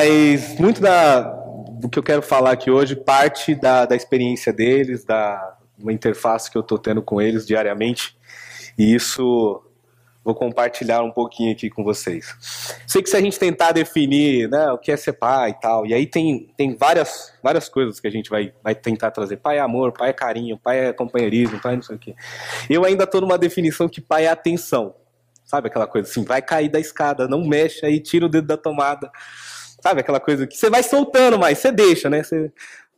Mas muito da, do que eu quero falar aqui hoje parte da, da experiência deles, da uma interface que eu estou tendo com eles diariamente. E isso vou compartilhar um pouquinho aqui com vocês. Sei que se a gente tentar definir né, o que é ser pai e tal, e aí tem, tem várias, várias coisas que a gente vai, vai tentar trazer. Pai é amor, pai é carinho, pai é companheirismo, pai é não sei o quê. Eu ainda estou numa definição que pai é atenção. Sabe aquela coisa assim, vai cair da escada, não mexe aí, tira o dedo da tomada. Sabe aquela coisa que você vai soltando, mas você deixa, né? Você,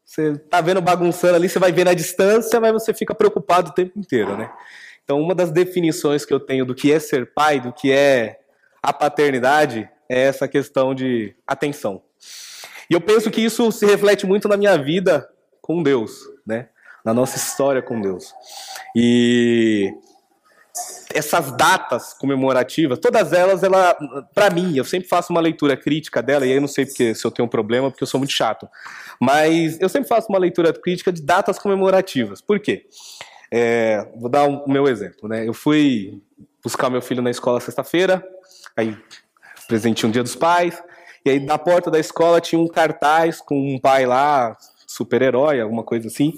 você tá vendo bagunçando ali, você vai ver na distância, mas você fica preocupado o tempo inteiro, né? Então, uma das definições que eu tenho do que é ser pai, do que é a paternidade, é essa questão de atenção. E eu penso que isso se reflete muito na minha vida com Deus, né? Na nossa história com Deus. E essas datas comemorativas, todas elas, ela, para mim, eu sempre faço uma leitura crítica dela, e aí eu não sei porque, se eu tenho um problema, porque eu sou muito chato. Mas eu sempre faço uma leitura crítica de datas comemorativas. Por quê? É, vou dar o um, meu exemplo, né? Eu fui buscar meu filho na escola sexta-feira, aí presentinho um dia dos pais, e aí na porta da escola tinha um cartaz com um pai lá, super-herói, alguma coisa assim,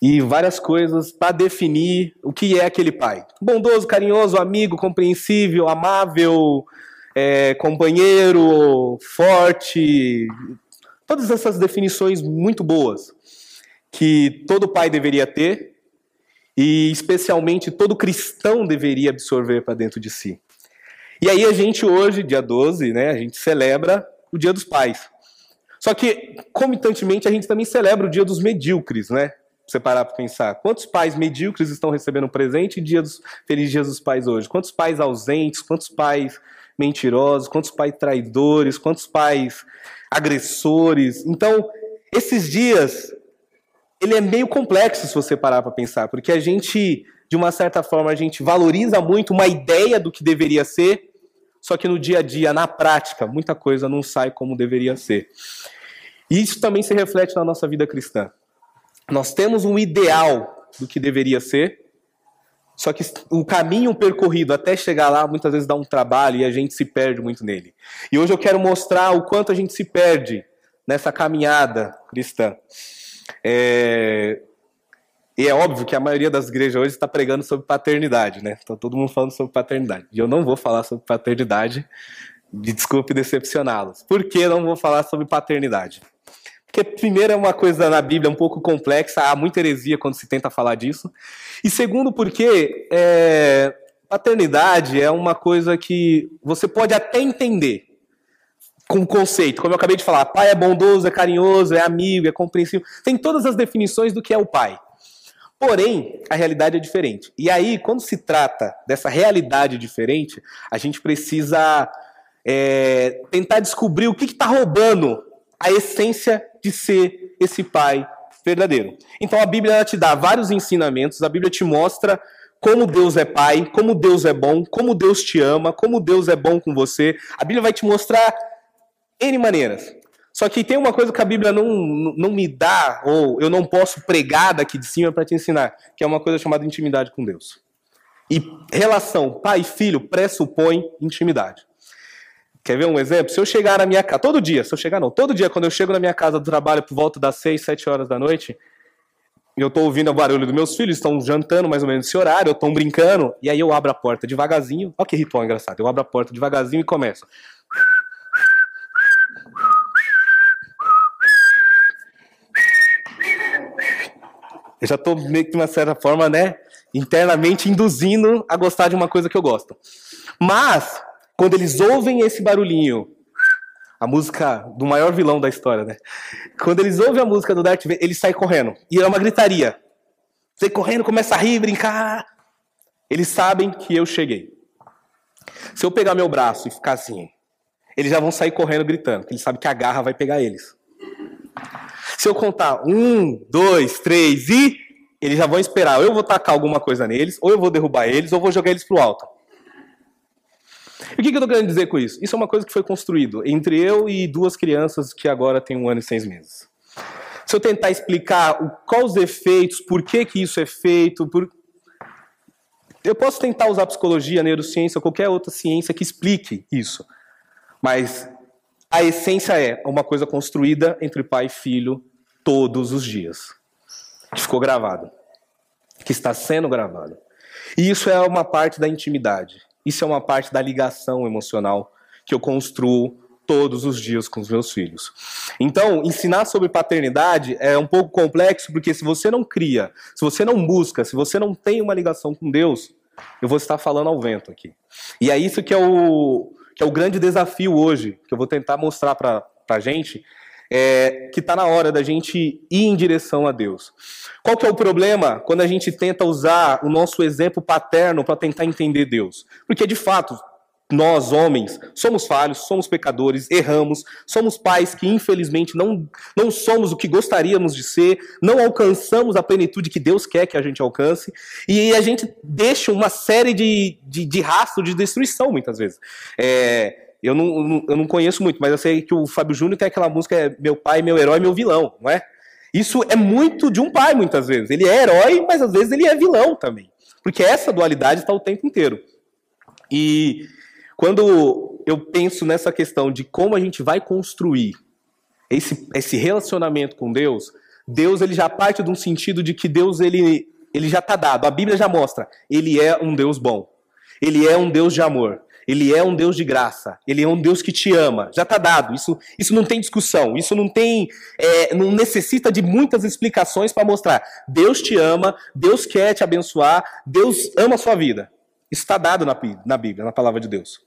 e várias coisas para definir o que é aquele pai. Bondoso, carinhoso, amigo, compreensível, amável, é, companheiro, forte, todas essas definições muito boas que todo pai deveria ter e especialmente todo cristão deveria absorver para dentro de si. E aí a gente hoje, dia 12, né, a gente celebra o Dia dos Pais. Só que, comitantemente, a gente também celebra o Dia dos Medíocres, né? Você parar para pensar. Quantos pais medíocres estão recebendo um presente dia dos, Feliz Dia dos Pais hoje? Quantos pais ausentes? Quantos pais mentirosos? Quantos pais traidores? Quantos pais agressores? Então, esses dias ele é meio complexo se você parar para pensar, porque a gente, de uma certa forma, a gente valoriza muito uma ideia do que deveria ser, só que no dia a dia, na prática, muita coisa não sai como deveria ser. E isso também se reflete na nossa vida cristã. Nós temos um ideal do que deveria ser, só que o caminho percorrido até chegar lá muitas vezes dá um trabalho e a gente se perde muito nele. E hoje eu quero mostrar o quanto a gente se perde nessa caminhada cristã. É... E é óbvio que a maioria das igrejas hoje está pregando sobre paternidade, né? Então todo mundo falando sobre paternidade. E eu não vou falar sobre paternidade, de desculpe decepcioná-los. Por que não vou falar sobre paternidade? Porque, primeiro, é uma coisa na Bíblia um pouco complexa, há muita heresia quando se tenta falar disso. E segundo, porque é, paternidade é uma coisa que você pode até entender, com conceito. Como eu acabei de falar, pai é bondoso, é carinhoso, é amigo, é compreensível. Tem todas as definições do que é o pai. Porém, a realidade é diferente. E aí, quando se trata dessa realidade diferente, a gente precisa é, tentar descobrir o que está roubando a essência de ser esse pai verdadeiro. Então a Bíblia te dá vários ensinamentos, a Bíblia te mostra como Deus é pai, como Deus é bom, como Deus te ama, como Deus é bom com você. A Bíblia vai te mostrar N maneiras. Só que tem uma coisa que a Bíblia não, não me dá, ou eu não posso pregar daqui de cima para te ensinar, que é uma coisa chamada intimidade com Deus. E relação pai e filho pressupõe intimidade. Quer ver um exemplo? Se eu chegar na minha casa, todo dia, se eu chegar não, todo dia, quando eu chego na minha casa do trabalho por volta das 6, 7 horas da noite, eu estou ouvindo o barulho dos meus filhos, estão jantando mais ou menos nesse horário, estão brincando, e aí eu abro a porta devagarzinho, olha que ritual engraçado, eu abro a porta devagarzinho e começo. Eu já estou meio que de uma certa forma, né, internamente induzindo a gostar de uma coisa que eu gosto. Mas, quando eles ouvem esse barulhinho, a música do maior vilão da história, né? Quando eles ouvem a música do Darth Vader, eles saem correndo. E é uma gritaria. Sai correndo, começa a rir, brincar. Eles sabem que eu cheguei. Se eu pegar meu braço e ficar assim, eles já vão sair correndo gritando, eles sabem que a garra vai pegar eles. Se eu contar um, dois, três e. Eles já vão esperar. Ou eu vou tacar alguma coisa neles, ou eu vou derrubar eles, ou vou jogar eles pro alto. E o que, que eu estou querendo dizer com isso? Isso é uma coisa que foi construído entre eu e duas crianças que agora têm um ano e seis meses. Se eu tentar explicar o, quais os efeitos, por que, que isso é feito, por... eu posso tentar usar psicologia, neurociência, qualquer outra ciência que explique isso. Mas a essência é uma coisa construída entre pai e filho todos os dias. Que ficou gravado. Que está sendo gravado. E isso é uma parte da intimidade. Isso é uma parte da ligação emocional que eu construo todos os dias com os meus filhos. Então, ensinar sobre paternidade é um pouco complexo, porque se você não cria, se você não busca, se você não tem uma ligação com Deus, eu vou estar falando ao vento aqui. E é isso que é o, que é o grande desafio hoje, que eu vou tentar mostrar para a gente, é, que está na hora da gente ir em direção a Deus. Qual que é o problema quando a gente tenta usar o nosso exemplo paterno para tentar entender Deus? Porque, de fato, nós, homens, somos falhos, somos pecadores, erramos, somos pais que infelizmente não, não somos o que gostaríamos de ser, não alcançamos a plenitude que Deus quer que a gente alcance, e a gente deixa uma série de, de, de rastros de destruição muitas vezes. É, eu, não, eu não conheço muito, mas eu sei que o Fábio Júnior tem aquela música é Meu Pai, Meu Herói, Meu Vilão, não é? Isso é muito de um pai, muitas vezes. Ele é herói, mas às vezes ele é vilão também. Porque essa dualidade está o tempo inteiro. E quando eu penso nessa questão de como a gente vai construir esse, esse relacionamento com Deus, Deus ele já parte de um sentido de que Deus ele, ele já está dado. A Bíblia já mostra, ele é um Deus bom. Ele é um Deus de amor. Ele é um Deus de graça. Ele é um Deus que te ama. Já está dado. Isso, isso não tem discussão. Isso não tem, é, não necessita de muitas explicações para mostrar. Deus te ama. Deus quer te abençoar. Deus ama a sua vida. Isso está dado na, na Bíblia, na palavra de Deus.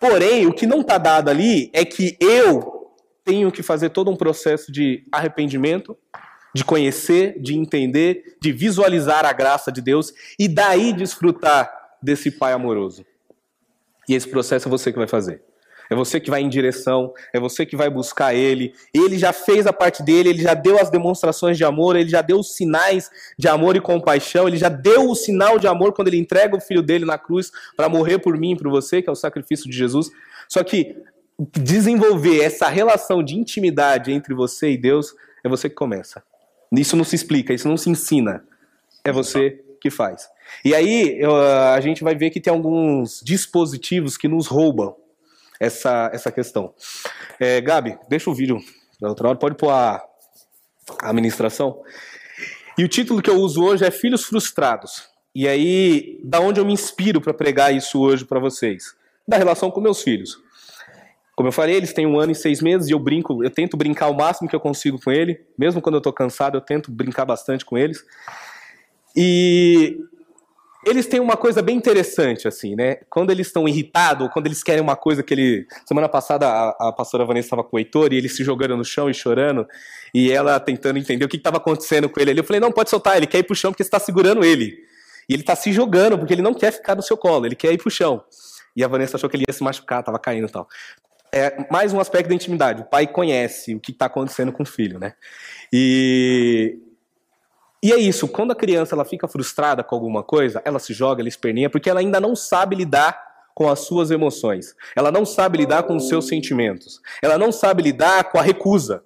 Porém, o que não está dado ali é que eu tenho que fazer todo um processo de arrependimento, de conhecer, de entender, de visualizar a graça de Deus e daí desfrutar desse Pai amoroso. E esse processo é você que vai fazer. É você que vai em direção, é você que vai buscar ele. Ele já fez a parte dele, ele já deu as demonstrações de amor, ele já deu os sinais de amor e compaixão, ele já deu o sinal de amor quando ele entrega o filho dele na cruz para morrer por mim e por você, que é o sacrifício de Jesus. Só que desenvolver essa relação de intimidade entre você e Deus é você que começa. Isso não se explica, isso não se ensina. É você que faz. E aí a gente vai ver que tem alguns dispositivos que nos roubam essa, essa questão. É, Gabi, deixa o vídeo da outra hora, pode pôr a, a administração. E o título que eu uso hoje é Filhos Frustrados. E aí, da onde eu me inspiro para pregar isso hoje para vocês? Da relação com meus filhos. Como eu falei, eles têm um ano e seis meses e eu brinco, eu tento brincar o máximo que eu consigo com ele, mesmo quando eu estou cansado, eu tento brincar bastante com eles. E eles têm uma coisa bem interessante, assim, né? Quando eles estão irritados, quando eles querem uma coisa que ele. Semana passada a, a pastora Vanessa estava com o Heitor e ele se jogando no chão e chorando, e ela tentando entender o que estava acontecendo com ele ali. Eu falei, não, pode soltar, ele quer ir pro chão porque você está segurando ele. E ele está se jogando porque ele não quer ficar no seu colo, ele quer ir pro chão. E a Vanessa achou que ele ia se machucar, estava caindo e tal. É mais um aspecto da intimidade. O pai conhece o que está acontecendo com o filho, né? E e é isso, quando a criança ela fica frustrada com alguma coisa, ela se joga, ela esperneia, porque ela ainda não sabe lidar com as suas emoções. Ela não sabe lidar com os seus sentimentos. Ela não sabe lidar com a recusa.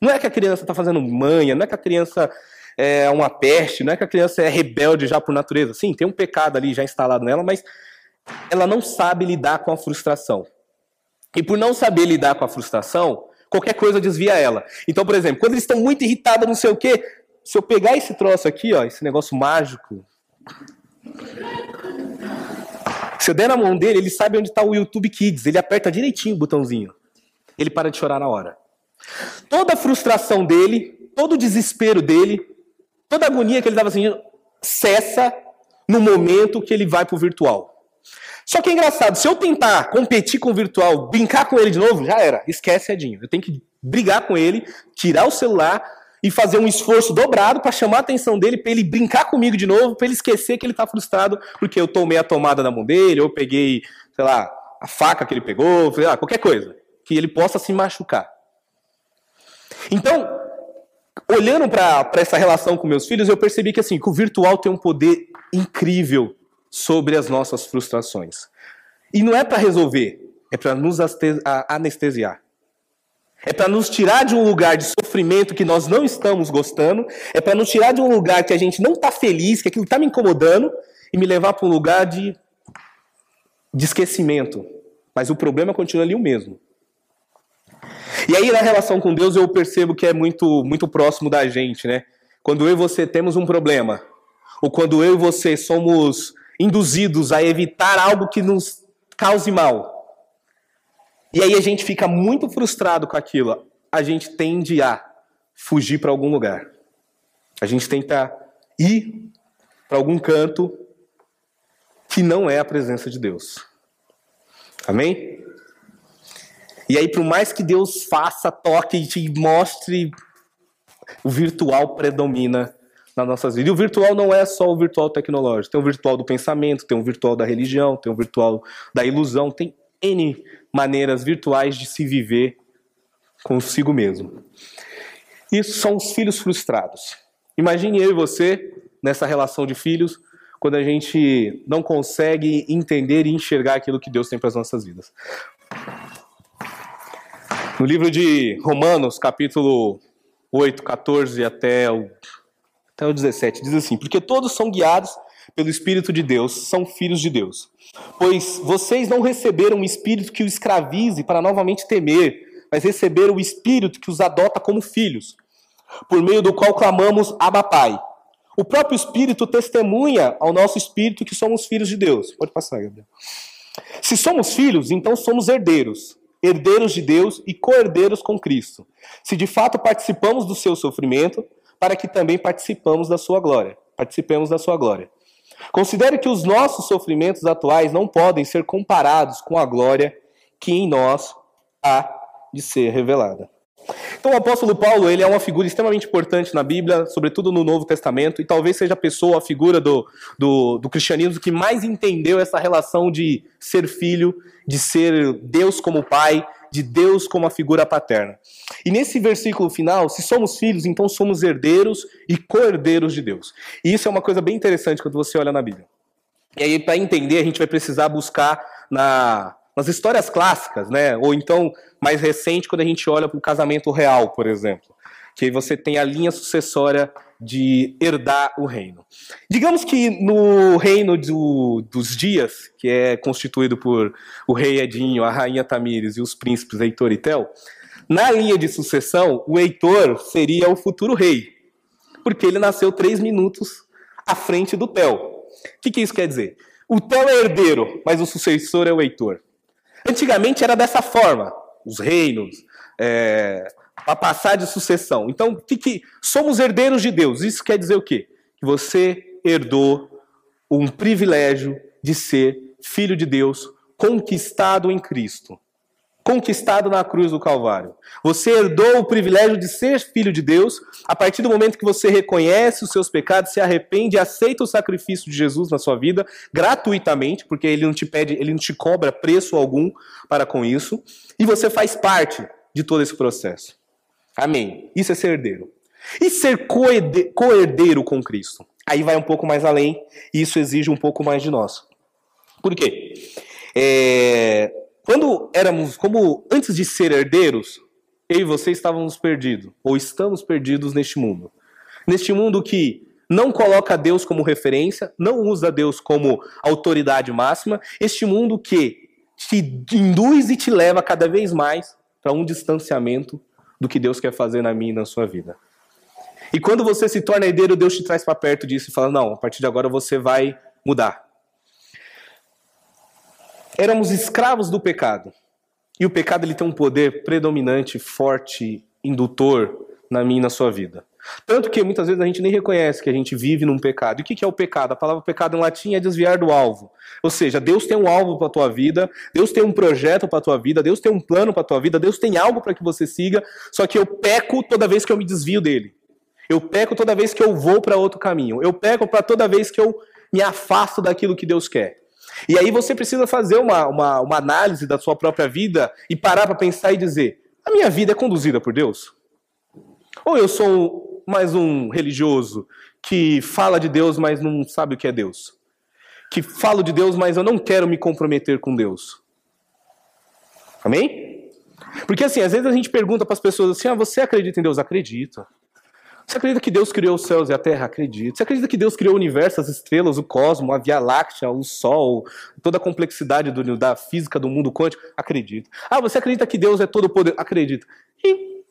Não é que a criança está fazendo manha, não é que a criança é uma peste, não é que a criança é rebelde já por natureza. Sim, tem um pecado ali já instalado nela, mas ela não sabe lidar com a frustração. E por não saber lidar com a frustração, qualquer coisa desvia ela. Então, por exemplo, quando eles estão muito irritados, não sei o quê, se eu pegar esse troço aqui, ó, esse negócio mágico, se eu der na mão dele, ele sabe onde está o YouTube Kids. Ele aperta direitinho o botãozinho. Ele para de chorar na hora. Toda a frustração dele, todo o desespero dele, toda a agonia que ele estava sentindo, cessa no momento que ele vai para o virtual. Só que é engraçado, se eu tentar competir com o virtual, brincar com ele de novo, já era. Esquece, Edinho. Eu tenho que brigar com ele, tirar o celular, e fazer um esforço dobrado para chamar a atenção dele, para ele brincar comigo de novo, para ele esquecer que ele está frustrado porque eu tomei a tomada na mão dele, ou peguei, sei lá, a faca que ele pegou, sei lá, qualquer coisa, que ele possa se machucar. Então, olhando para essa relação com meus filhos, eu percebi que assim, que o virtual tem um poder incrível sobre as nossas frustrações. E não é para resolver, é para nos anestesiar. É para nos tirar de um lugar de sofrimento que nós não estamos gostando. É para nos tirar de um lugar que a gente não está feliz, que aquilo está me incomodando, e me levar para um lugar de, de esquecimento. Mas o problema continua ali o mesmo. E aí na relação com Deus eu percebo que é muito muito próximo da gente, né? Quando eu e você temos um problema, ou quando eu e você somos induzidos a evitar algo que nos cause mal. E aí a gente fica muito frustrado com aquilo. A gente tende a fugir para algum lugar. A gente tenta ir para algum canto que não é a presença de Deus. Amém? E aí, por mais que Deus faça, toque e te mostre, o virtual predomina nas nossas vidas. E o virtual não é só o virtual tecnológico. Tem o virtual do pensamento, tem o virtual da religião, tem o virtual da ilusão, tem N maneiras virtuais de se viver consigo mesmo. Isso são os filhos frustrados. Imagine eu e você nessa relação de filhos, quando a gente não consegue entender e enxergar aquilo que Deus tem para as nossas vidas. No livro de Romanos, capítulo 8, 14 até o, até o 17, diz assim: Porque todos são guiados pelo Espírito de Deus, são filhos de Deus. Pois vocês não receberam um espírito que os escravize para novamente temer, mas receberam o espírito que os adota como filhos, por meio do qual clamamos Abba Pai. O próprio Espírito testemunha ao nosso espírito que somos filhos de Deus. Pode passar, Gabriel. Se somos filhos, então somos herdeiros, herdeiros de Deus e co-herdeiros com Cristo. Se de fato participamos do seu sofrimento, para que também participamos da sua glória. Participemos da sua glória. Considere que os nossos sofrimentos atuais não podem ser comparados com a glória que em nós há de ser revelada. Então o apóstolo Paulo ele é uma figura extremamente importante na Bíblia, sobretudo no Novo Testamento, e talvez seja a pessoa, a figura do, do, do cristianismo que mais entendeu essa relação de ser filho, de ser Deus como pai, de Deus como a figura paterna. E nesse versículo final, se somos filhos, então somos herdeiros e co-herdeiros de Deus. E isso é uma coisa bem interessante quando você olha na Bíblia. E aí, para entender, a gente vai precisar buscar na, nas histórias clássicas, né? Ou então, mais recente, quando a gente olha para o casamento real, por exemplo. Que você tem a linha sucessória de herdar o reino. Digamos que no reino do, dos dias, que é constituído por o rei Edinho, a rainha Tamires e os príncipes Heitor e Tel, na linha de sucessão, o Heitor seria o futuro rei, porque ele nasceu três minutos à frente do Tel. O que, que isso quer dizer? O Tel é herdeiro, mas o sucessor é o Heitor. Antigamente era dessa forma, os reinos, é, a passar de sucessão. Então, que, que somos herdeiros de Deus. Isso quer dizer o quê? Que você herdou um privilégio de ser filho de Deus, conquistado em Cristo. Conquistado na cruz do Calvário. Você herdou o privilégio de ser filho de Deus a partir do momento que você reconhece os seus pecados, se arrepende e aceita o sacrifício de Jesus na sua vida gratuitamente, porque ele não te pede, ele não te cobra preço algum para com isso, e você faz parte de todo esse processo. Amém. Isso é ser herdeiro. E ser co-herdeiro com Cristo? Aí vai um pouco mais além e isso exige um pouco mais de nós. Por quê? É, quando éramos, como antes de ser herdeiros, eu e você estávamos perdidos, ou estamos perdidos neste mundo. Neste mundo que não coloca Deus como referência, não usa Deus como autoridade máxima, este mundo que te induz e te leva cada vez mais para um distanciamento do que Deus quer fazer na minha e na sua vida. E quando você se torna herdeiro, Deus te traz para perto disso e fala: não, a partir de agora você vai mudar. Éramos escravos do pecado. E o pecado ele tem um poder predominante, forte, indutor na minha e na sua vida. Tanto que muitas vezes a gente nem reconhece que a gente vive num pecado. E o que é o pecado? A palavra pecado em latim é desviar do alvo. Ou seja, Deus tem um alvo para a tua vida, Deus tem um projeto para a tua vida, Deus tem um plano para a tua vida, Deus tem algo para que você siga, só que eu peco toda vez que eu me desvio dele. Eu peco toda vez que eu vou para outro caminho. Eu peco para toda vez que eu me afasto daquilo que Deus quer. E aí você precisa fazer uma, uma, uma análise da sua própria vida e parar para pensar e dizer: a minha vida é conduzida por Deus? Ou eu sou mais um religioso que fala de Deus, mas não sabe o que é Deus. Que falo de Deus, mas eu não quero me comprometer com Deus. Amém? Porque assim, às vezes a gente pergunta para as pessoas assim: ah, você acredita em Deus? Acredito. Você acredita que Deus criou os céus e a terra? Acredito. Você acredita que Deus criou o universo, as estrelas, o cosmos, a Via Láctea, o Sol, toda a complexidade do, da física do mundo quântico? Acredito. Ah, você acredita que Deus é todo poder? Acredito. E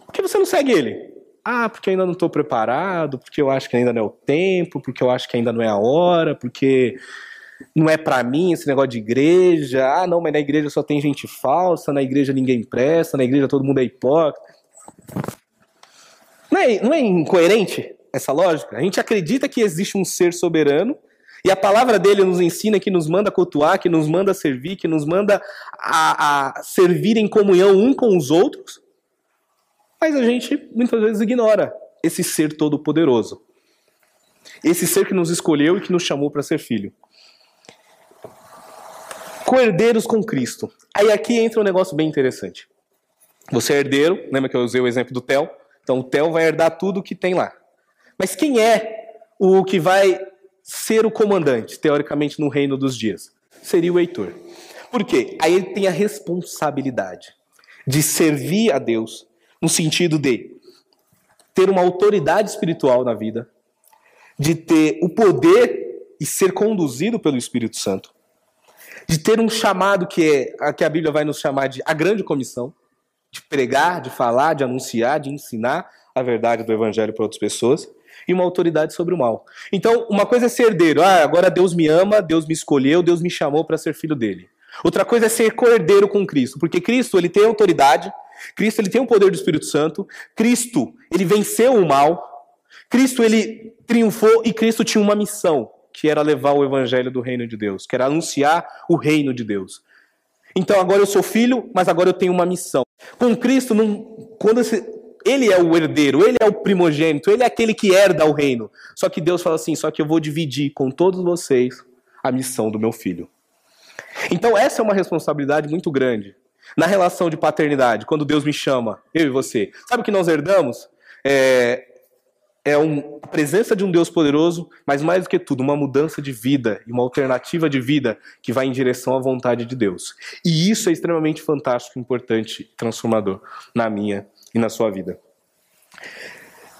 por que você não segue ele? Ah, porque ainda não estou preparado, porque eu acho que ainda não é o tempo, porque eu acho que ainda não é a hora, porque não é para mim esse negócio de igreja. Ah, não, mas na igreja só tem gente falsa, na igreja ninguém presta, na igreja todo mundo é hipócrita. Não é, não é incoerente essa lógica? A gente acredita que existe um ser soberano e a palavra dele nos ensina que nos manda cultuar, que nos manda servir, que nos manda a, a servir em comunhão um com os outros. Mas a gente muitas vezes ignora esse ser todo-poderoso. Esse ser que nos escolheu e que nos chamou para ser filho. Coerdeiros com Cristo. Aí aqui entra um negócio bem interessante. Você é herdeiro, lembra que eu usei o exemplo do Theo? Então o Theo vai herdar tudo que tem lá. Mas quem é o que vai ser o comandante, teoricamente, no reino dos dias? Seria o Heitor. Por quê? Aí ele tem a responsabilidade de servir a Deus no sentido de ter uma autoridade espiritual na vida, de ter o poder e ser conduzido pelo Espírito Santo, de ter um chamado que é que a Bíblia vai nos chamar de a grande comissão, de pregar, de falar, de anunciar, de ensinar a verdade do evangelho para outras pessoas e uma autoridade sobre o mal. Então, uma coisa é ser herdeiro. Ah, agora Deus me ama, Deus me escolheu, Deus me chamou para ser filho dele. Outra coisa é ser cordeiro com Cristo, porque Cristo ele tem autoridade, Cristo ele tem o poder do Espírito Santo, Cristo ele venceu o mal, Cristo ele triunfou e Cristo tinha uma missão, que era levar o evangelho do reino de Deus, que era anunciar o reino de Deus. Então agora eu sou filho, mas agora eu tenho uma missão. Com Cristo, não, quando esse, ele é o herdeiro, ele é o primogênito, ele é aquele que herda o reino. Só que Deus fala assim: só que eu vou dividir com todos vocês a missão do meu filho. Então essa é uma responsabilidade muito grande na relação de paternidade, quando Deus me chama, eu e você. Sabe o que nós herdamos? É, é um, a presença de um Deus poderoso, mas mais do que tudo, uma mudança de vida e uma alternativa de vida que vai em direção à vontade de Deus. E isso é extremamente fantástico, importante, transformador na minha e na sua vida.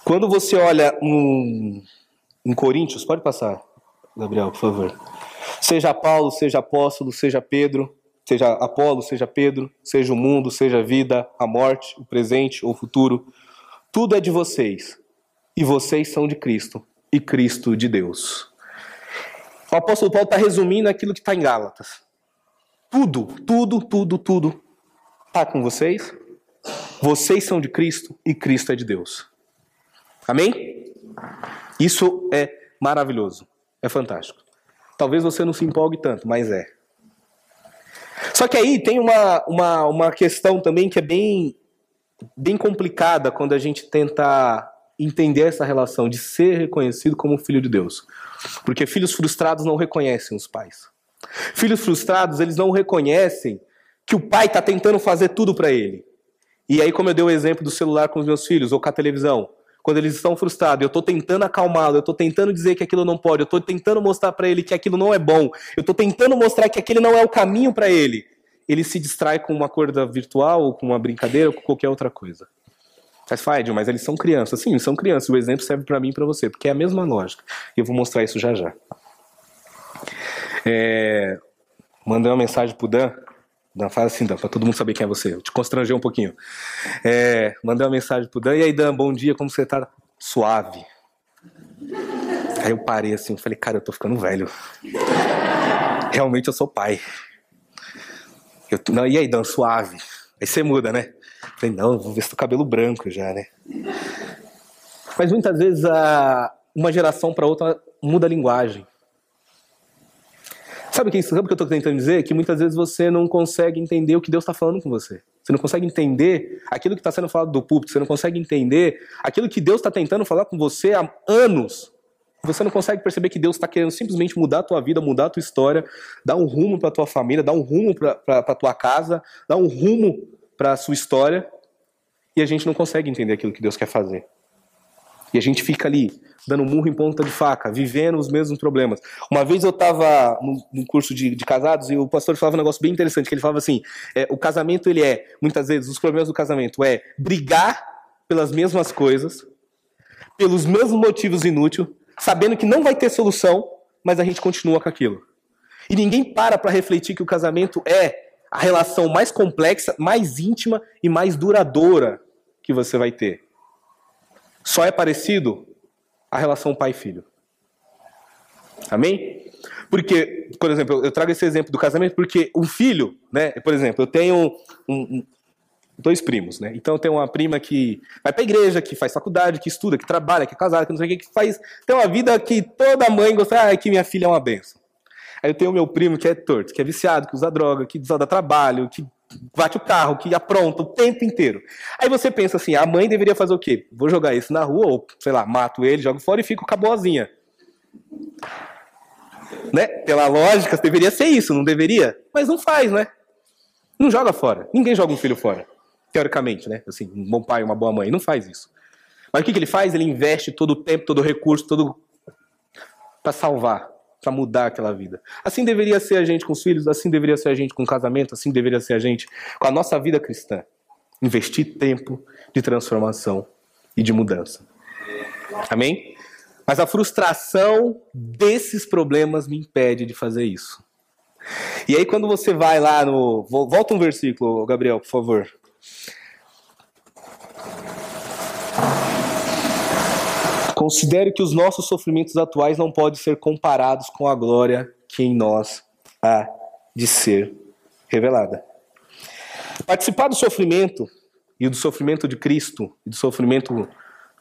Quando você olha um, em Coríntios, pode passar, Gabriel, por favor. Seja Paulo, seja apóstolo, seja Pedro, seja Apolo, seja Pedro, seja o mundo, seja a vida, a morte, o presente ou o futuro, tudo é de vocês e vocês são de Cristo, e Cristo de Deus. O apóstolo Paulo está resumindo aquilo que está em Gálatas. Tudo, tudo, tudo, tudo está com vocês. Vocês são de Cristo e Cristo é de Deus. Amém? Isso é maravilhoso. É fantástico. Talvez você não se empolgue tanto, mas é. Só que aí tem uma, uma, uma questão também que é bem, bem complicada quando a gente tenta entender essa relação de ser reconhecido como filho de Deus. Porque filhos frustrados não reconhecem os pais. Filhos frustrados, eles não reconhecem que o pai está tentando fazer tudo para ele. E aí, como eu dei o exemplo do celular com os meus filhos, ou com a televisão, quando eles estão frustrados, eu estou tentando acalmá-lo, eu estou tentando dizer que aquilo não pode, eu estou tentando mostrar para ele que aquilo não é bom, eu estou tentando mostrar que aquele não é o caminho para ele. Ele se distrai com uma corda virtual, ou com uma brincadeira, ou com qualquer outra coisa. Mas Faid, mas eles são crianças. Sim, são crianças. O exemplo serve para mim e para você, porque é a mesma lógica. Eu vou mostrar isso já já. É... Mandei uma mensagem pro Dan. Dan, fala assim, Dan, pra todo mundo saber quem é você. Eu te constrangei um pouquinho. É... Mandei uma mensagem pro Dan. E aí, Dan, bom dia, como você tá? Suave. Aí eu parei assim, falei, cara, eu tô ficando velho. Realmente eu sou pai. Eu... Não, e aí, Dan, suave. Aí você muda, né? Falei, não, vou ver se tô cabelo branco já, né? Mas muitas vezes a, uma geração para outra muda a linguagem. Sabe o que, sabe o que eu estou tentando dizer? Que muitas vezes você não consegue entender o que Deus está falando com você. Você não consegue entender aquilo que está sendo falado do púlpito. Você não consegue entender aquilo que Deus está tentando falar com você há anos. Você não consegue perceber que Deus está querendo simplesmente mudar a tua vida, mudar a tua história, dar um rumo para a tua família, dar um rumo para a tua casa, dar um rumo para a sua história e a gente não consegue entender aquilo que Deus quer fazer. E a gente fica ali, dando murro em ponta de faca, vivendo os mesmos problemas. Uma vez eu estava num curso de, de, casados e o pastor falava um negócio bem interessante, que ele falava assim, é, o casamento ele é, muitas vezes, os problemas do casamento é brigar pelas mesmas coisas, pelos mesmos motivos inúteis, sabendo que não vai ter solução, mas a gente continua com aquilo. E ninguém para para refletir que o casamento é a relação mais complexa, mais íntima e mais duradoura que você vai ter. Só é parecido a relação pai-filho. Amém? Porque, por exemplo, eu trago esse exemplo do casamento porque um filho, né? Por exemplo, eu tenho um, um, dois primos, né? Então eu tenho uma prima que vai para a igreja, que faz faculdade, que estuda, que trabalha, que é casada, que não sei o que, que faz. Tem uma vida que toda mãe gosta, ah, que minha filha é uma benção. Aí eu tenho o meu primo que é torto, que é viciado, que usa droga, que dá trabalho, que bate o carro, que apronta o tempo inteiro. Aí você pensa assim, a mãe deveria fazer o quê? Vou jogar esse na rua, ou, sei lá, mato ele, jogo fora e fico com a boazinha. Né? Pela lógica, deveria ser isso, não deveria? Mas não faz, né? Não joga fora. Ninguém joga um filho fora. Teoricamente, né? Assim, um bom pai, uma boa mãe. Não faz isso. Mas o que, que ele faz? Ele investe todo o tempo, todo o recurso, todo para salvar para mudar aquela vida. Assim deveria ser a gente com os filhos, assim deveria ser a gente com o casamento, assim deveria ser a gente com a nossa vida cristã. Investir tempo de transformação e de mudança. Amém? Mas a frustração desses problemas me impede de fazer isso. E aí quando você vai lá no, volta um versículo, Gabriel, por favor. Considere que os nossos sofrimentos atuais não podem ser comparados com a glória que em nós há de ser revelada. Participar do sofrimento e do sofrimento de Cristo, e do sofrimento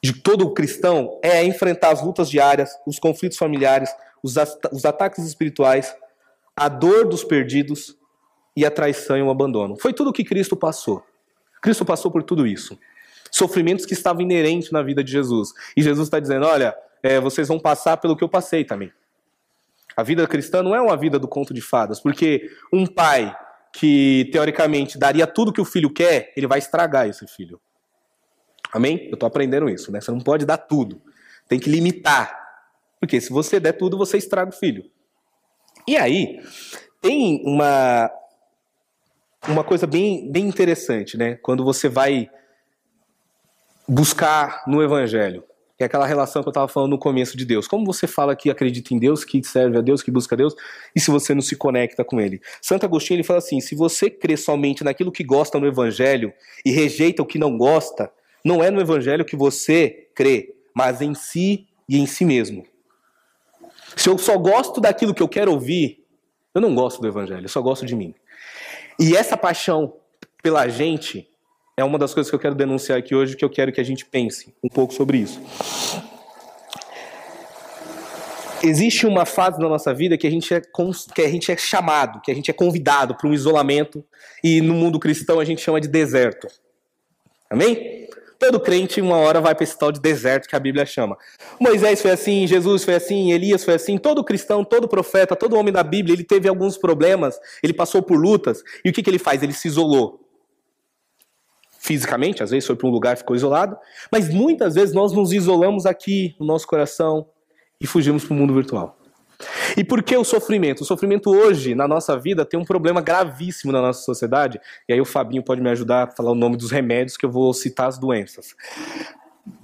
de todo cristão, é enfrentar as lutas diárias, os conflitos familiares, os, os ataques espirituais, a dor dos perdidos e a traição e o abandono. Foi tudo o que Cristo passou. Cristo passou por tudo isso sofrimentos que estavam inerentes na vida de Jesus. E Jesus está dizendo: olha, é, vocês vão passar pelo que eu passei também. A vida cristã não é uma vida do conto de fadas, porque um pai que teoricamente daria tudo que o filho quer, ele vai estragar esse filho. Amém? Eu estou aprendendo isso, né? Você não pode dar tudo. Tem que limitar. Porque se você der tudo, você estraga o filho. E aí, tem uma, uma coisa bem, bem interessante, né? Quando você vai buscar no Evangelho. Que é aquela relação que eu estava falando no começo de Deus. Como você fala que acredita em Deus, que serve a Deus, que busca a Deus, e se você não se conecta com Ele? Santo Agostinho ele fala assim: se você crê somente naquilo que gosta no Evangelho e rejeita o que não gosta, não é no Evangelho que você crê, mas em si e em si mesmo. Se eu só gosto daquilo que eu quero ouvir, eu não gosto do Evangelho, eu só gosto de mim. E essa paixão pela gente é uma das coisas que eu quero denunciar aqui hoje, que eu quero que a gente pense um pouco sobre isso. Existe uma fase na nossa vida que a gente é, que a gente é chamado, que a gente é convidado para um isolamento, e no mundo cristão a gente chama de deserto. Amém? Todo crente, uma hora, vai para esse tal de deserto que a Bíblia chama. Moisés foi assim, Jesus foi assim, Elias foi assim. Todo cristão, todo profeta, todo homem da Bíblia, ele teve alguns problemas, ele passou por lutas. E o que, que ele faz? Ele se isolou fisicamente, às vezes foi para um lugar e ficou isolado, mas muitas vezes nós nos isolamos aqui no nosso coração e fugimos para o mundo virtual. E por que o sofrimento? O sofrimento hoje, na nossa vida, tem um problema gravíssimo na nossa sociedade, e aí o Fabinho pode me ajudar a falar o nome dos remédios que eu vou citar as doenças.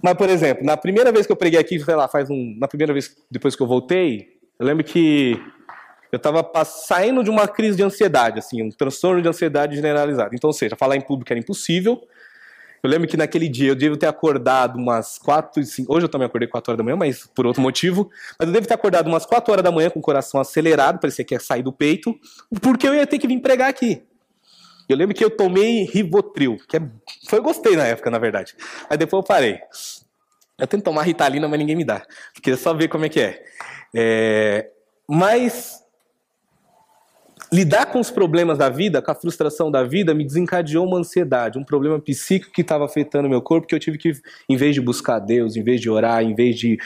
Mas, por exemplo, na primeira vez que eu preguei aqui, sei lá, faz um. Na primeira vez depois que eu voltei, eu lembro que eu estava saindo de uma crise de ansiedade, assim, um transtorno de ansiedade generalizado. Então, ou seja, falar em público era impossível. Eu lembro que naquele dia eu devo ter acordado umas 4 e 5. Hoje eu também acordei 4 horas da manhã, mas por outro motivo. Mas eu devo ter acordado umas 4 horas da manhã com o coração acelerado, parecia que ia sair do peito, porque eu ia ter que vir pregar aqui. Eu lembro que eu tomei Rivotril, que é... foi eu gostei na época, na verdade. Aí depois eu parei. Eu tento tomar Ritalina, mas ninguém me dá. Queria só ver como é que é. é... Mas lidar com os problemas da vida, com a frustração da vida, me desencadeou uma ansiedade, um problema psíquico que estava afetando meu corpo, que eu tive que, em vez de buscar Deus, em vez de orar, em vez de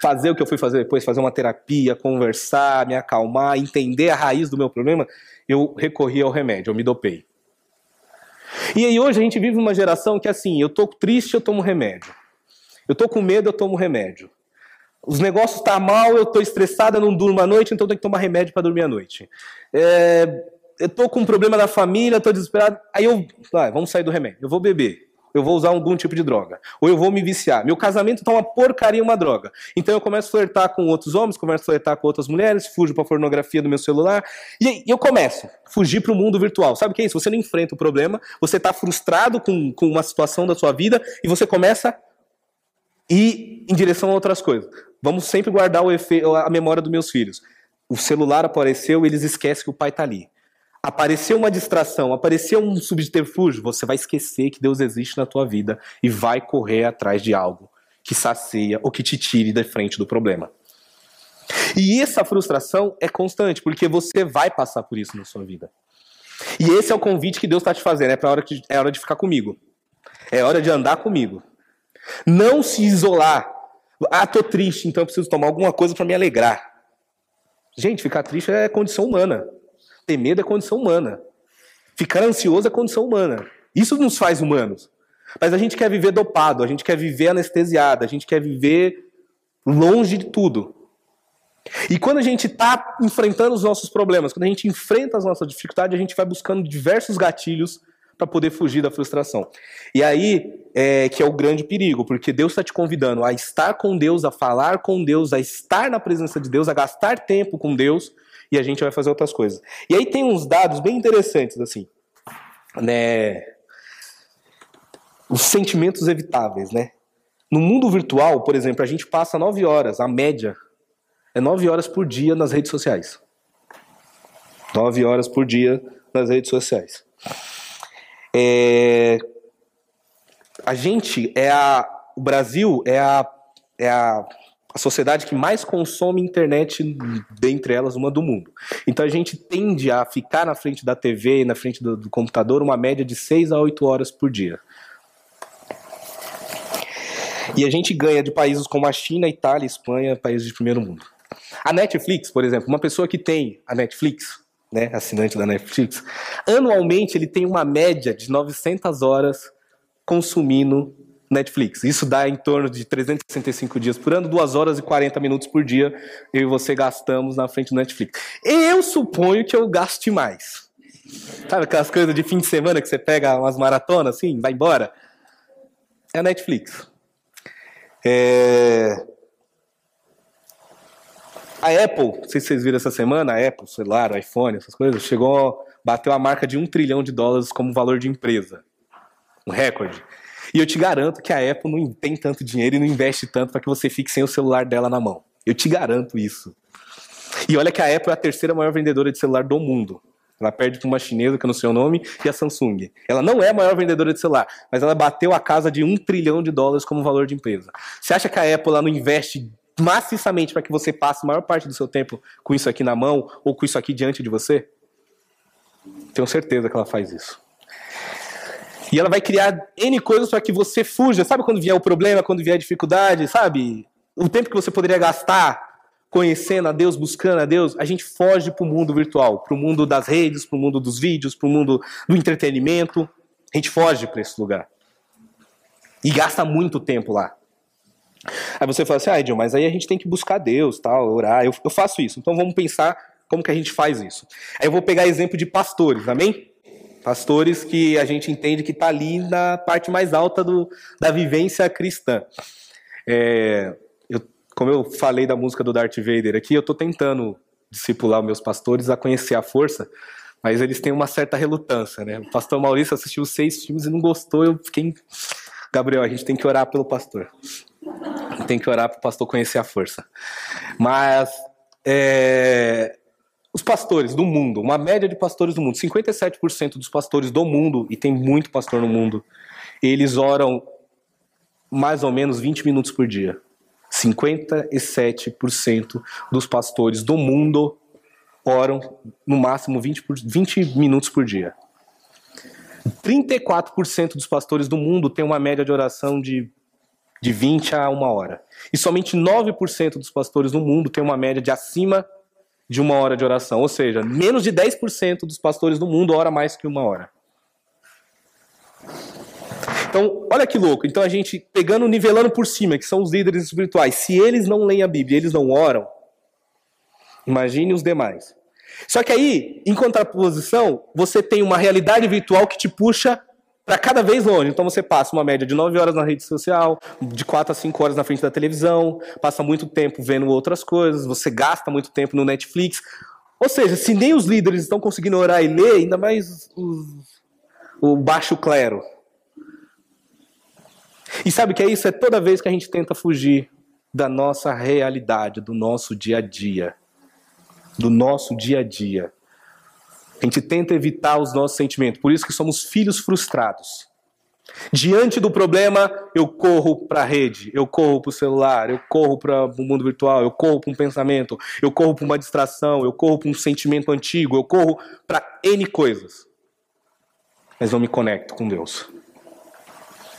fazer o que eu fui fazer depois, fazer uma terapia, conversar, me acalmar, entender a raiz do meu problema, eu recorri ao remédio, eu me dopei. E aí hoje a gente vive uma geração que assim, eu tô triste, eu tomo remédio. Eu tô com medo, eu tomo remédio os negócios estão tá mal, eu estou estressada, não durmo à noite, então tenho que tomar remédio para dormir à noite. É, eu estou com um problema da família, estou desesperado, aí eu, ah, vamos sair do remédio, eu vou beber. eu vou usar algum tipo de droga. Ou eu vou me viciar. Meu casamento tá uma porcaria, uma droga. Então eu começo a flertar com outros homens, começo a flertar com outras mulheres, fujo pra pornografia do meu celular. E eu começo a fugir pro mundo virtual. Sabe o que é isso? Você não enfrenta o problema, você tá frustrado com, com uma situação da sua vida e você começa ir em direção a outras coisas. Vamos sempre guardar a memória dos meus filhos. O celular apareceu, eles esquecem que o pai tá ali apareceu uma distração, apareceu um subterfúgio, você vai esquecer que Deus existe na tua vida e vai correr atrás de algo que sacia ou que te tire da frente do problema. E essa frustração é constante, porque você vai passar por isso na sua vida. E esse é o convite que Deus está te fazendo, é, pra hora que, é hora de ficar comigo. É hora de andar comigo. Não se isolar. Ah, tô triste, então preciso tomar alguma coisa para me alegrar. Gente, ficar triste é condição humana. Ter medo é condição humana. Ficar ansioso é condição humana. Isso nos faz humanos. Mas a gente quer viver dopado, a gente quer viver anestesiado, a gente quer viver longe de tudo. E quando a gente está enfrentando os nossos problemas, quando a gente enfrenta as nossas dificuldades, a gente vai buscando diversos gatilhos para poder fugir da frustração. E aí é que é o grande perigo, porque Deus está te convidando a estar com Deus, a falar com Deus, a estar na presença de Deus, a gastar tempo com Deus e a gente vai fazer outras coisas. E aí tem uns dados bem interessantes, assim, né? Os sentimentos evitáveis, né? No mundo virtual, por exemplo, a gente passa nove horas, a média é nove horas por dia nas redes sociais. Nove horas por dia nas redes sociais. É... A gente é a. O Brasil é a, é a a sociedade que mais consome internet dentre elas, uma do mundo. Então a gente tende a ficar na frente da TV na frente do, do computador uma média de 6 a 8 horas por dia. E a gente ganha de países como a China, Itália, Espanha, países de primeiro mundo. A Netflix, por exemplo, uma pessoa que tem a Netflix, né, assinante da Netflix, anualmente ele tem uma média de 900 horas consumindo Netflix. Isso dá em torno de 365 dias por ano, 2 horas e 40 minutos por dia, eu e você gastamos na frente do Netflix. Eu suponho que eu gaste mais. Sabe aquelas coisas de fim de semana que você pega umas maratonas assim, vai embora? É a Netflix. É... A Apple, não sei se vocês viram essa semana, a Apple, celular, iPhone, essas coisas, chegou, bateu a marca de um trilhão de dólares como valor de empresa. Um recorde. E eu te garanto que a Apple não tem tanto dinheiro e não investe tanto para que você fique sem o celular dela na mão. Eu te garanto isso. E olha que a Apple é a terceira maior vendedora de celular do mundo. Ela perde para uma chinesa, que é no seu nome, e a Samsung. Ela não é a maior vendedora de celular, mas ela bateu a casa de um trilhão de dólares como valor de empresa. Você acha que a Apple não investe maciçamente para que você passe a maior parte do seu tempo com isso aqui na mão ou com isso aqui diante de você? Tenho certeza que ela faz isso. E ela vai criar N coisas para que você fuja. Sabe quando vier o problema, quando vier a dificuldade, sabe? O tempo que você poderia gastar conhecendo a Deus, buscando a Deus, a gente foge para o mundo virtual, para o mundo das redes, para o mundo dos vídeos, para o mundo do entretenimento. A gente foge para esse lugar. E gasta muito tempo lá. Aí você fala assim, ah, Edil, mas aí a gente tem que buscar Deus, tal, orar. Eu, eu faço isso. Então vamos pensar como que a gente faz isso. Aí eu vou pegar exemplo de pastores, amém? Pastores que a gente entende que está ali na parte mais alta do, da vivência cristã. É, eu, como eu falei da música do Darth Vader aqui, eu estou tentando discipular meus pastores a conhecer a força, mas eles têm uma certa relutância, né? O pastor Maurício assistiu seis filmes e não gostou, eu fiquei... Gabriel, a gente tem que orar pelo pastor. Tem que orar para o pastor conhecer a força. Mas é, os pastores do mundo, uma média de pastores do mundo, 57% dos pastores do mundo, e tem muito pastor no mundo, eles oram mais ou menos 20 minutos por dia. 57% dos pastores do mundo oram no máximo 20, por, 20 minutos por dia. 34% dos pastores do mundo têm uma média de oração de, de 20 a uma hora. E somente 9% dos pastores do mundo têm uma média de acima de uma hora de oração. Ou seja, menos de 10% dos pastores do mundo ora mais que uma hora. Então, olha que louco. Então a gente pegando, nivelando por cima, que são os líderes espirituais. Se eles não leem a Bíblia, eles não oram, imagine os demais. Só que aí, em contraposição, você tem uma realidade virtual que te puxa para cada vez longe. Então você passa uma média de 9 horas na rede social, de 4 a 5 horas na frente da televisão, passa muito tempo vendo outras coisas, você gasta muito tempo no Netflix. Ou seja, se nem os líderes estão conseguindo orar e ler, ainda mais os, o baixo clero. E sabe o que é isso? É toda vez que a gente tenta fugir da nossa realidade, do nosso dia a dia. Do nosso dia a dia. A gente tenta evitar os nossos sentimentos. Por isso que somos filhos frustrados. Diante do problema, eu corro para a rede, eu corro para o celular, eu corro para o mundo virtual, eu corro para um pensamento, eu corro para uma distração, eu corro para um sentimento antigo, eu corro para N coisas. Mas não me conecto com Deus.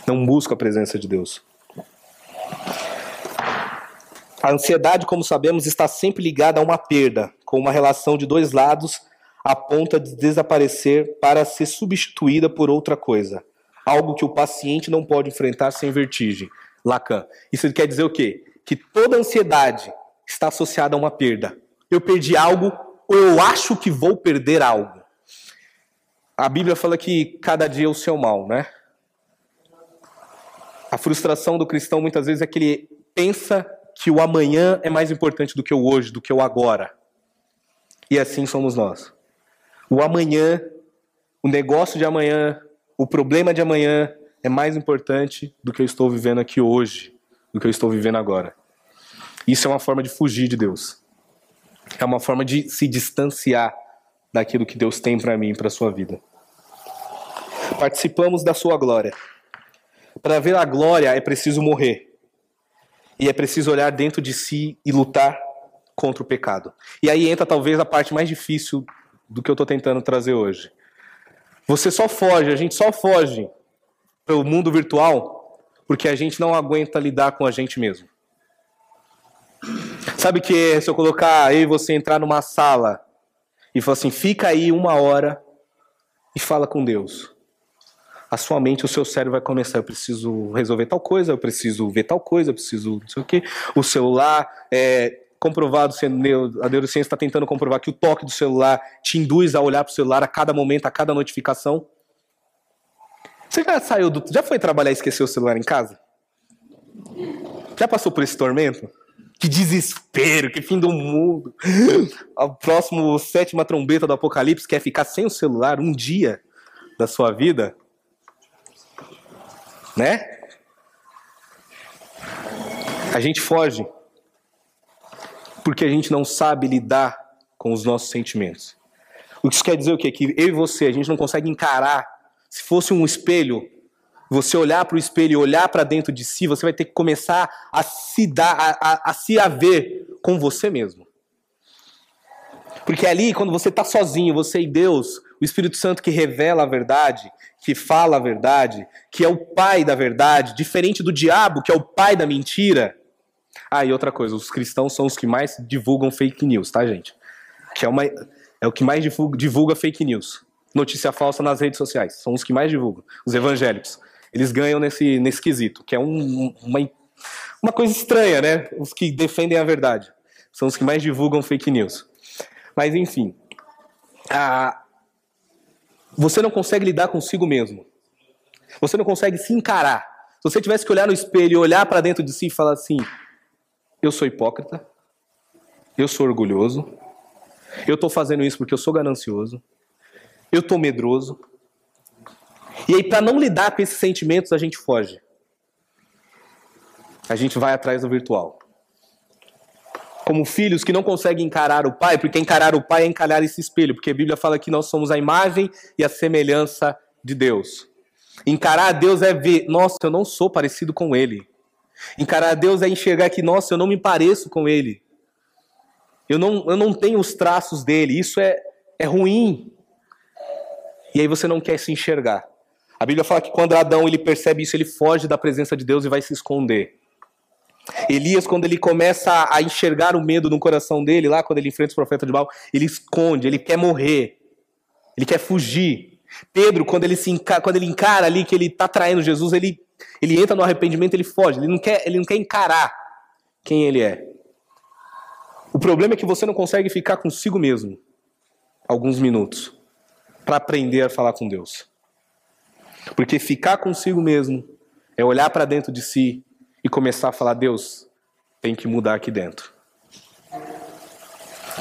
Não busco a presença de Deus. A ansiedade, como sabemos, está sempre ligada a uma perda, com uma relação de dois lados a ponto de desaparecer para ser substituída por outra coisa. Algo que o paciente não pode enfrentar sem vertigem. Lacan. Isso quer dizer o quê? Que toda ansiedade está associada a uma perda. Eu perdi algo ou eu acho que vou perder algo. A Bíblia fala que cada dia é o seu mal, né? A frustração do cristão muitas vezes é que ele pensa que o amanhã é mais importante do que o hoje, do que o agora. E assim somos nós o amanhã, o negócio de amanhã, o problema de amanhã é mais importante do que eu estou vivendo aqui hoje, do que eu estou vivendo agora. Isso é uma forma de fugir de Deus. É uma forma de se distanciar daquilo que Deus tem para mim e para sua vida. Participamos da sua glória. Para ver a glória é preciso morrer. E é preciso olhar dentro de si e lutar contra o pecado. E aí entra talvez a parte mais difícil do que eu estou tentando trazer hoje. Você só foge, a gente só foge para o mundo virtual porque a gente não aguenta lidar com a gente mesmo. Sabe que se eu colocar aí você entrar numa sala e falar assim, fica aí uma hora e fala com Deus. A sua mente, o seu cérebro vai começar, eu preciso resolver tal coisa, eu preciso ver tal coisa, eu preciso não sei o quê. O celular, é, comprovado, a neurociência está tentando comprovar que o toque do celular te induz a olhar para o celular a cada momento, a cada notificação. Você já saiu do. Já foi trabalhar e esqueceu o celular em casa? Já passou por esse tormento? Que desespero, que fim do mundo. A próxima sétima trombeta do apocalipse quer ficar sem o celular um dia da sua vida? Né? A gente foge porque a gente não sabe lidar com os nossos sentimentos. O que isso quer dizer o quê? Que eu e você, a gente não consegue encarar. Se fosse um espelho, você olhar para o espelho e olhar para dentro de si, você vai ter que começar a se dar, a, a, a se haver com você mesmo. Porque ali, quando você está sozinho, você e Deus, o Espírito Santo que revela a verdade, que fala a verdade, que é o pai da verdade, diferente do diabo, que é o pai da mentira, ah, e outra coisa, os cristãos são os que mais divulgam fake news, tá, gente? Que é, uma, é o que mais divulga, divulga fake news. Notícia falsa nas redes sociais. São os que mais divulgam. Os evangélicos. Eles ganham nesse, nesse quesito, que é um, uma, uma coisa estranha, né? Os que defendem a verdade. São os que mais divulgam fake news. Mas, enfim. A, você não consegue lidar consigo mesmo. Você não consegue se encarar. Se você tivesse que olhar no espelho e olhar para dentro de si e falar assim: eu sou hipócrita, eu sou orgulhoso, eu estou fazendo isso porque eu sou ganancioso, eu estou medroso. E aí, para não lidar com esses sentimentos, a gente foge. A gente vai atrás do virtual. Como filhos que não conseguem encarar o pai, porque encarar o pai é encarar esse espelho, porque a Bíblia fala que nós somos a imagem e a semelhança de Deus. Encarar Deus é ver, nossa, eu não sou parecido com ele. Encarar Deus é enxergar que, nossa, eu não me pareço com Ele. Eu não, eu não tenho os traços dele. Isso é, é ruim. E aí você não quer se enxergar. A Bíblia fala que quando Adão ele percebe isso, ele foge da presença de Deus e vai se esconder. Elias, quando ele começa a enxergar o medo no coração dele, lá quando ele enfrenta os profetas de Baal, ele esconde, ele quer morrer, ele quer fugir. Pedro, quando ele, se encara, quando ele encara ali que ele está traindo Jesus, ele ele entra no arrependimento, ele foge, ele não quer, ele não quer encarar quem ele é. O problema é que você não consegue ficar consigo mesmo alguns minutos para aprender a falar com Deus. Porque ficar consigo mesmo é olhar para dentro de si e começar a falar: Deus, tem que mudar aqui dentro.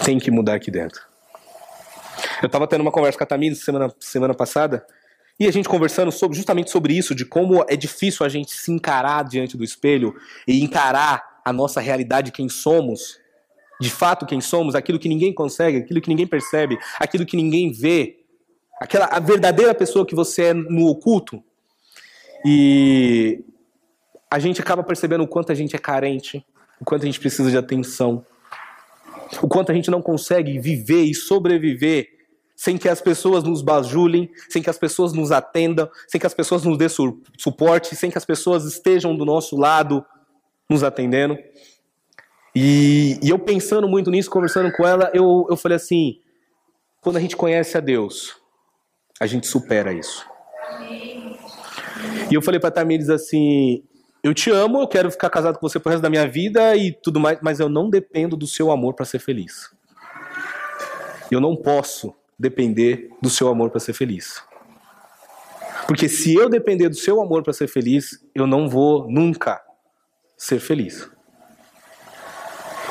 Tem que mudar aqui dentro. Eu estava tendo uma conversa com a Tamires semana, semana passada e a gente conversando sobre, justamente sobre isso, de como é difícil a gente se encarar diante do espelho e encarar a nossa realidade, quem somos, de fato quem somos, aquilo que ninguém consegue, aquilo que ninguém percebe, aquilo que ninguém vê, aquela a verdadeira pessoa que você é no oculto. E a gente acaba percebendo o quanto a gente é carente, o quanto a gente precisa de atenção, o quanto a gente não consegue viver e sobreviver sem que as pessoas nos bajulem, sem que as pessoas nos atendam, sem que as pessoas nos dê suporte, sem que as pessoas estejam do nosso lado nos atendendo. E, e eu pensando muito nisso, conversando com ela, eu, eu falei assim: quando a gente conhece a Deus, a gente supera isso. E eu falei para Tamires assim: eu te amo, eu quero ficar casado com você pro resto da minha vida e tudo mais, mas eu não dependo do seu amor para ser feliz. Eu não posso depender do seu amor para ser feliz. Porque se eu depender do seu amor para ser feliz, eu não vou nunca ser feliz.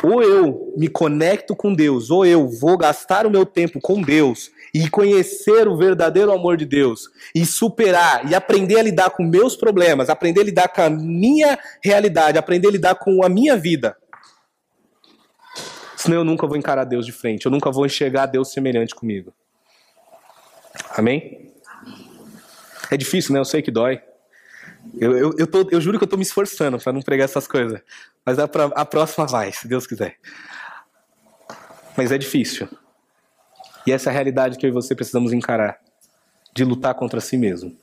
Ou eu me conecto com Deus, ou eu vou gastar o meu tempo com Deus e conhecer o verdadeiro amor de Deus e superar e aprender a lidar com meus problemas, aprender a lidar com a minha realidade, aprender a lidar com a minha vida. Senão eu nunca vou encarar Deus de frente, eu nunca vou enxergar Deus semelhante comigo. Amém? É difícil, né? Eu sei que dói. Eu, eu, eu, tô, eu juro que eu tô me esforçando para não pregar essas coisas. Mas a, a próxima vai, se Deus quiser. Mas é difícil. E essa é a realidade que eu e você precisamos encarar. De lutar contra si mesmo.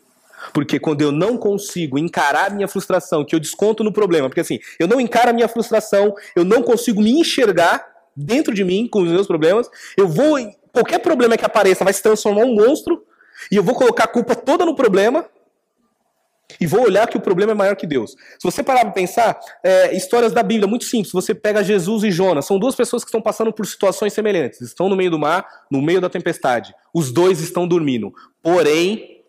Porque quando eu não consigo encarar a minha frustração, que eu desconto no problema, porque assim, eu não encaro a minha frustração, eu não consigo me enxergar dentro de mim com os meus problemas, eu vou. Qualquer problema que apareça vai se transformar um monstro, e eu vou colocar a culpa toda no problema, e vou olhar que o problema é maior que Deus. Se você parar para pensar, é, histórias da Bíblia, muito simples. Você pega Jesus e Jonas, são duas pessoas que estão passando por situações semelhantes. Estão no meio do mar, no meio da tempestade. Os dois estão dormindo. Porém,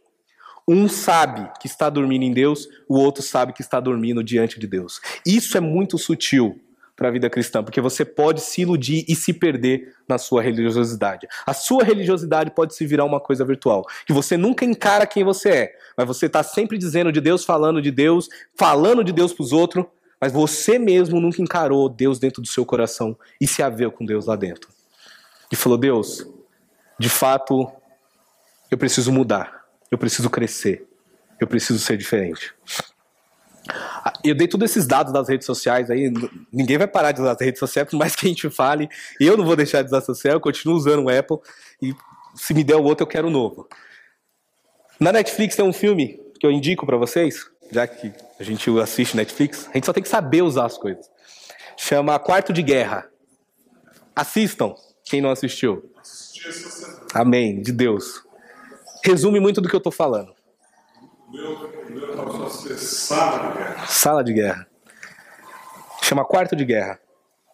um sabe que está dormindo em Deus, o outro sabe que está dormindo diante de Deus. Isso é muito sutil para a vida cristã, porque você pode se iludir e se perder na sua religiosidade. A sua religiosidade pode se virar uma coisa virtual, que você nunca encara quem você é, mas você está sempre dizendo de Deus, falando de Deus, falando de Deus para os outros, mas você mesmo nunca encarou Deus dentro do seu coração e se haveu com Deus lá dentro. E falou: Deus, de fato, eu preciso mudar, eu preciso crescer, eu preciso ser diferente. Eu dei todos esses dados das redes sociais aí, ninguém vai parar de usar as redes sociais, por mais que a gente fale, eu não vou deixar de usar social, eu continuo usando o Apple, e se me der o outro, eu quero o novo. Na Netflix tem um filme que eu indico para vocês, já que a gente assiste Netflix, a gente só tem que saber usar as coisas. Chama Quarto de Guerra. Assistam, quem não assistiu. Amém, de Deus. Resume muito do que eu tô falando. Meu Sala de guerra. Chama Quarto de Guerra.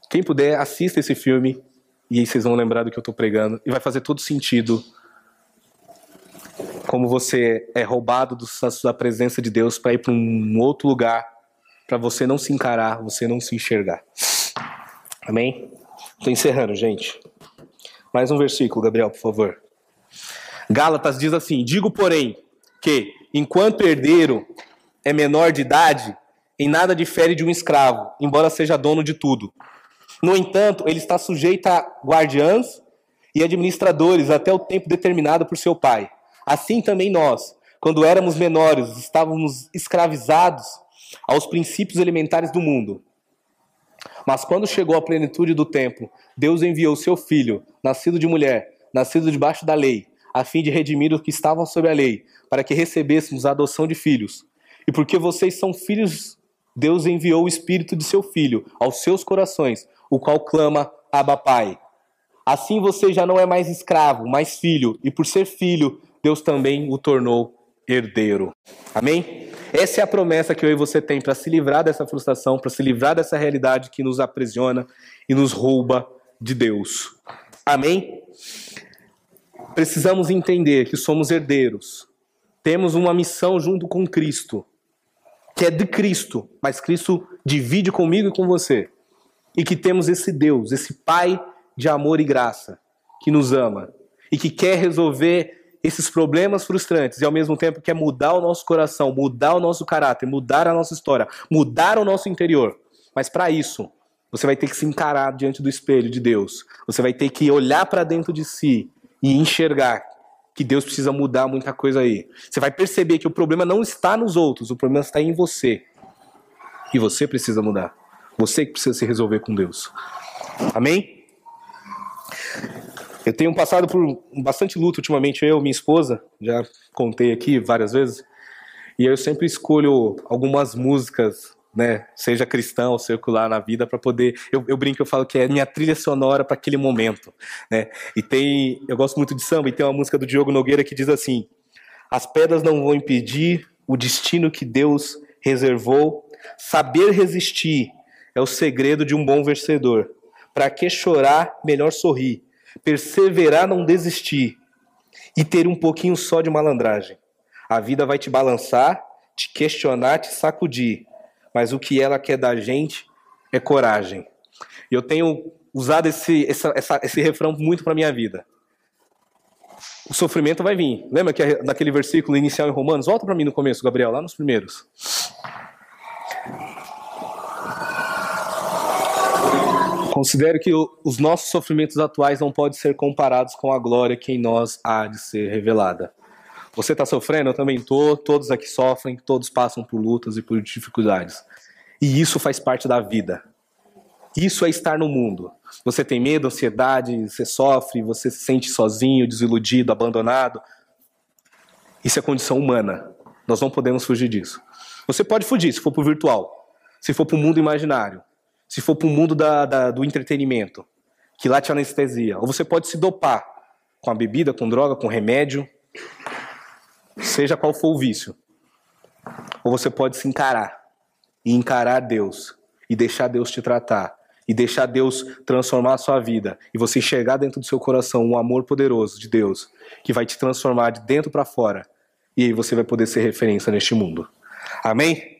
Quem puder, assista esse filme e aí vocês vão lembrar do que eu estou pregando e vai fazer todo sentido como você é roubado da presença de Deus para ir para um outro lugar, para você não se encarar, você não se enxergar. Amém? Estou encerrando, gente. Mais um versículo, Gabriel, por favor. Gálatas diz assim: Digo, porém, que enquanto herdeiro é menor de idade, em nada difere de um escravo, embora seja dono de tudo. No entanto, ele está sujeito a guardiãs e administradores até o tempo determinado por seu pai. Assim também nós, quando éramos menores, estávamos escravizados aos princípios elementares do mundo. Mas quando chegou a plenitude do tempo, Deus enviou seu filho, nascido de mulher, nascido debaixo da lei, a fim de redimir os que estavam sob a lei, para que recebêssemos a adoção de filhos. E porque vocês são filhos, Deus enviou o Espírito de seu Filho aos seus corações, o qual clama, Abba Pai. Assim você já não é mais escravo, mas filho, e por ser filho, Deus também o tornou herdeiro. Amém? Essa é a promessa que eu e você tem para se livrar dessa frustração, para se livrar dessa realidade que nos aprisiona e nos rouba de Deus. Amém? Precisamos entender que somos herdeiros temos uma missão junto com Cristo, que é de Cristo, mas Cristo divide comigo e com você. E que temos esse Deus, esse Pai de amor e graça, que nos ama e que quer resolver esses problemas frustrantes e ao mesmo tempo quer mudar o nosso coração, mudar o nosso caráter, mudar a nossa história, mudar o nosso interior. Mas para isso, você vai ter que se encarar diante do espelho de Deus. Você vai ter que olhar para dentro de si e enxergar que Deus precisa mudar muita coisa aí. Você vai perceber que o problema não está nos outros, o problema está em você. E você precisa mudar. Você que precisa se resolver com Deus. Amém? Eu tenho passado por bastante luto ultimamente, eu minha esposa, já contei aqui várias vezes, e eu sempre escolho algumas músicas, né, seja cristão ou secular na vida, para poder. Eu, eu brinco, eu falo que é minha trilha sonora para aquele momento, né? E tem, eu gosto muito de samba, e tem uma música do Diogo Nogueira que diz assim: As pedras não vão impedir o destino que Deus reservou, saber resistir é o segredo de um bom vencedor. Para que chorar, melhor sorrir perseverar, não desistir e ter um pouquinho só de malandragem. A vida vai te balançar, te questionar, te sacudir, mas o que ela quer da gente é coragem. E eu tenho usado esse, essa, essa, esse refrão muito para minha vida. O sofrimento vai vir. Lembra que daquele versículo inicial em Romanos? Volta para mim no começo, Gabriel, lá nos primeiros. Considero que os nossos sofrimentos atuais não podem ser comparados com a glória que em nós há de ser revelada. Você está sofrendo? Eu também estou. Todos aqui sofrem, todos passam por lutas e por dificuldades. E isso faz parte da vida. Isso é estar no mundo. Você tem medo, ansiedade, você sofre, você se sente sozinho, desiludido, abandonado. Isso é condição humana. Nós não podemos fugir disso. Você pode fugir se for para o virtual, se for para o mundo imaginário se for para o mundo da, da, do entretenimento, que lá te anestesia. Ou você pode se dopar com a bebida, com droga, com remédio, seja qual for o vício. Ou você pode se encarar e encarar Deus e deixar Deus te tratar e deixar Deus transformar a sua vida e você enxergar dentro do seu coração um amor poderoso de Deus que vai te transformar de dentro para fora e aí você vai poder ser referência neste mundo. Amém?